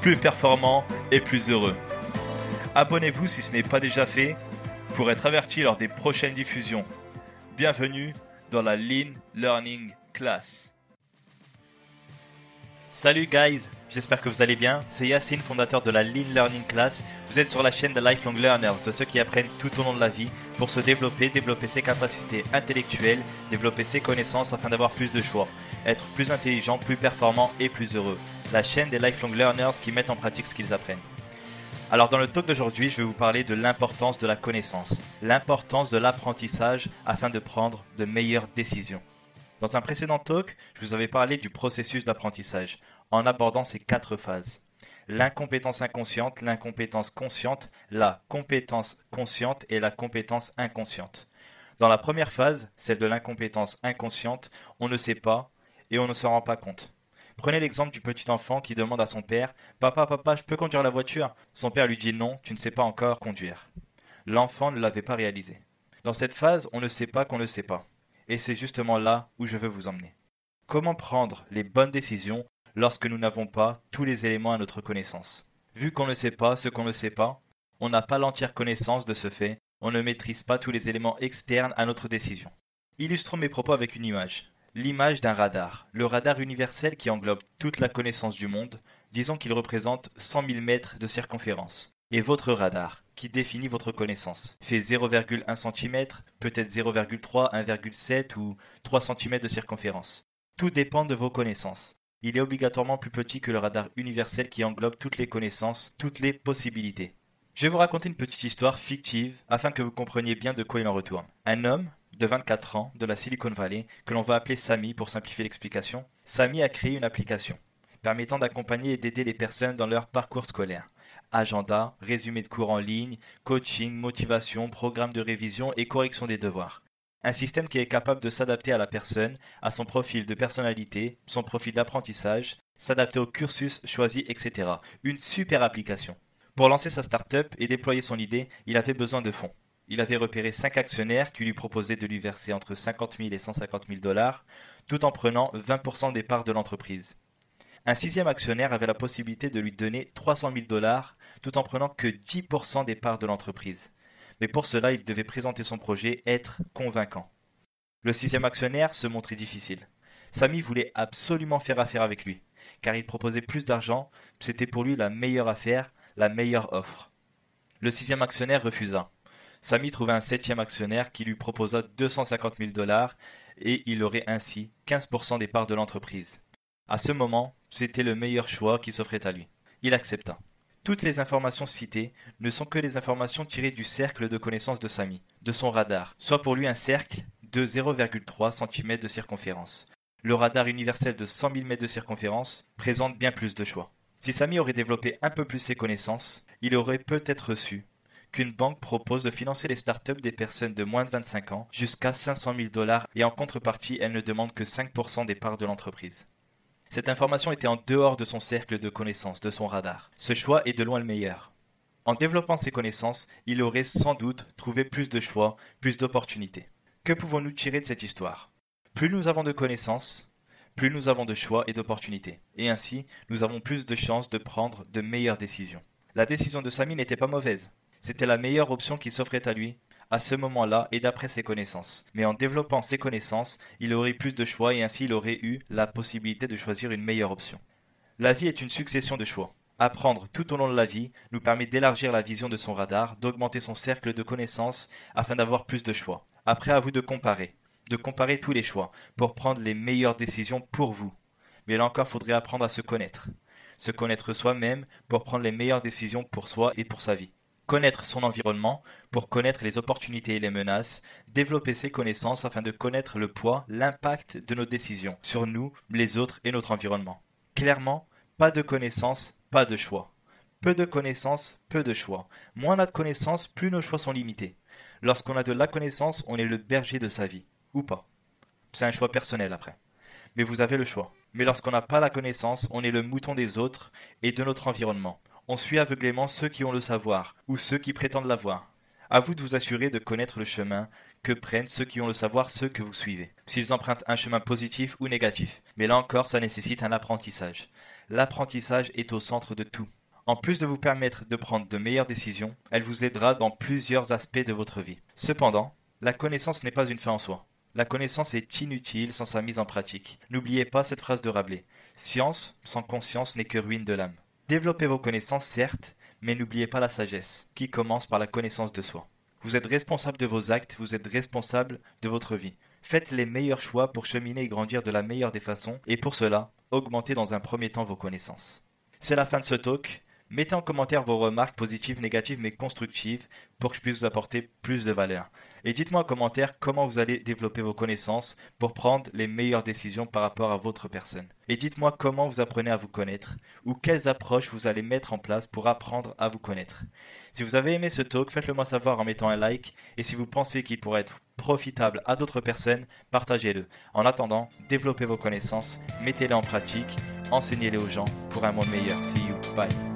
plus performant et plus heureux. Abonnez-vous si ce n'est pas déjà fait pour être averti lors des prochaines diffusions. Bienvenue dans la Lean Learning Class. Salut guys, j'espère que vous allez bien. C'est Yacine, fondateur de la Lean Learning Class. Vous êtes sur la chaîne de Lifelong Learners, de ceux qui apprennent tout au long de la vie pour se développer, développer ses capacités intellectuelles, développer ses connaissances afin d'avoir plus de choix, être plus intelligent, plus performant et plus heureux. La chaîne des Lifelong Learners qui mettent en pratique ce qu'ils apprennent. Alors dans le talk d'aujourd'hui, je vais vous parler de l'importance de la connaissance, l'importance de l'apprentissage afin de prendre de meilleures décisions. Dans un précédent talk, je vous avais parlé du processus d'apprentissage, en abordant ces quatre phases. L'incompétence inconsciente, l'incompétence consciente, la compétence consciente et la compétence inconsciente. Dans la première phase, celle de l'incompétence inconsciente, on ne sait pas et on ne s'en rend pas compte. Prenez l'exemple du petit enfant qui demande à son père Papa, papa, je peux conduire la voiture? Son père lui dit Non, tu ne sais pas encore conduire. L'enfant ne l'avait pas réalisé. Dans cette phase, on ne sait pas qu'on ne sait pas. Et c'est justement là où je veux vous emmener. Comment prendre les bonnes décisions lorsque nous n'avons pas tous les éléments à notre connaissance? Vu qu'on ne sait pas ce qu'on ne sait pas, on n'a pas l'entière connaissance de ce fait, on ne maîtrise pas tous les éléments externes à notre décision. Illustrons mes propos avec une image. L'image d'un radar, le radar universel qui englobe toute la connaissance du monde, disons qu'il représente 100 000 mètres de circonférence. Et votre radar, qui définit votre connaissance, fait 0,1 cm, peut-être 0,3, 1,7 ou 3 cm de circonférence. Tout dépend de vos connaissances. Il est obligatoirement plus petit que le radar universel qui englobe toutes les connaissances, toutes les possibilités. Je vais vous raconter une petite histoire fictive afin que vous compreniez bien de quoi il en retourne. Un homme de 24 ans de la Silicon Valley, que l'on va appeler Samy pour simplifier l'explication, Samy a créé une application permettant d'accompagner et d'aider les personnes dans leur parcours scolaire agenda, résumé de cours en ligne, coaching, motivation, programme de révision et correction des devoirs. Un système qui est capable de s'adapter à la personne, à son profil de personnalité, son profil d'apprentissage, s'adapter au cursus choisi, etc. Une super application. Pour lancer sa start-up et déployer son idée, il avait besoin de fonds. Il avait repéré cinq actionnaires qui lui proposaient de lui verser entre 50 000 et 150 000 dollars, tout en prenant 20% des parts de l'entreprise. Un sixième actionnaire avait la possibilité de lui donner 300 000 dollars tout en prenant que 10% des parts de l'entreprise. Mais pour cela, il devait présenter son projet, être convaincant. Le sixième actionnaire se montrait difficile. Samy voulait absolument faire affaire avec lui, car il proposait plus d'argent, c'était pour lui la meilleure affaire, la meilleure offre. Le sixième actionnaire refusa. Samy trouva un septième actionnaire qui lui proposa 250 000 dollars et il aurait ainsi 15% des parts de l'entreprise. À ce moment, c'était le meilleur choix qui s'offrait à lui. Il accepta. Toutes les informations citées ne sont que les informations tirées du cercle de connaissance de Samy, de son radar, soit pour lui un cercle de 0,3 cm de circonférence. Le radar universel de 100 000 mètres de circonférence présente bien plus de choix. Si Samy aurait développé un peu plus ses connaissances, il aurait peut-être su qu'une banque propose de financer les startups des personnes de moins de 25 ans jusqu'à 500 000 dollars et en contrepartie, elle ne demande que 5% des parts de l'entreprise. Cette information était en dehors de son cercle de connaissances, de son radar. Ce choix est de loin le meilleur. En développant ses connaissances, il aurait sans doute trouvé plus de choix, plus d'opportunités. Que pouvons-nous tirer de cette histoire? Plus nous avons de connaissances, plus nous avons de choix et d'opportunités. Et ainsi, nous avons plus de chances de prendre de meilleures décisions. La décision de Samy n'était pas mauvaise. C'était la meilleure option qui s'offrait à lui à ce moment-là et d'après ses connaissances. Mais en développant ses connaissances, il aurait plus de choix et ainsi il aurait eu la possibilité de choisir une meilleure option. La vie est une succession de choix. Apprendre tout au long de la vie nous permet d'élargir la vision de son radar, d'augmenter son cercle de connaissances afin d'avoir plus de choix. Après à vous de comparer, de comparer tous les choix pour prendre les meilleures décisions pour vous. Mais là encore, faudrait apprendre à se connaître. Se connaître soi-même pour prendre les meilleures décisions pour soi et pour sa vie connaître son environnement pour connaître les opportunités et les menaces, développer ses connaissances afin de connaître le poids, l'impact de nos décisions sur nous, les autres et notre environnement. Clairement, pas de connaissances, pas de choix. Peu de connaissances, peu de choix. Moins on a de connaissances, plus nos choix sont limités. Lorsqu'on a de la connaissance, on est le berger de sa vie. Ou pas. C'est un choix personnel après. Mais vous avez le choix. Mais lorsqu'on n'a pas la connaissance, on est le mouton des autres et de notre environnement. On suit aveuglément ceux qui ont le savoir, ou ceux qui prétendent l'avoir. À vous de vous assurer de connaître le chemin que prennent ceux qui ont le savoir, ceux que vous suivez. S'ils empruntent un chemin positif ou négatif. Mais là encore, ça nécessite un apprentissage. L'apprentissage est au centre de tout. En plus de vous permettre de prendre de meilleures décisions, elle vous aidera dans plusieurs aspects de votre vie. Cependant, la connaissance n'est pas une fin en soi. La connaissance est inutile sans sa mise en pratique. N'oubliez pas cette phrase de Rabelais. Science sans conscience n'est que ruine de l'âme. Développez vos connaissances, certes, mais n'oubliez pas la sagesse, qui commence par la connaissance de soi. Vous êtes responsable de vos actes, vous êtes responsable de votre vie. Faites les meilleurs choix pour cheminer et grandir de la meilleure des façons, et pour cela, augmentez dans un premier temps vos connaissances. C'est la fin de ce talk. Mettez en commentaire vos remarques positives, négatives, mais constructives pour que je puisse vous apporter plus de valeur. Et dites-moi en commentaire comment vous allez développer vos connaissances pour prendre les meilleures décisions par rapport à votre personne. Et dites-moi comment vous apprenez à vous connaître ou quelles approches vous allez mettre en place pour apprendre à vous connaître. Si vous avez aimé ce talk, faites-le moi savoir en mettant un like et si vous pensez qu'il pourrait être profitable à d'autres personnes, partagez-le. En attendant, développez vos connaissances, mettez-les en pratique, enseignez-les aux gens pour un monde meilleur. See you. Bye.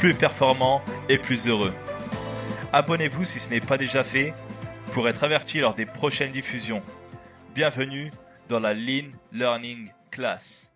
plus performant et plus heureux. Abonnez-vous si ce n'est pas déjà fait pour être averti lors des prochaines diffusions. Bienvenue dans la Lean Learning Class.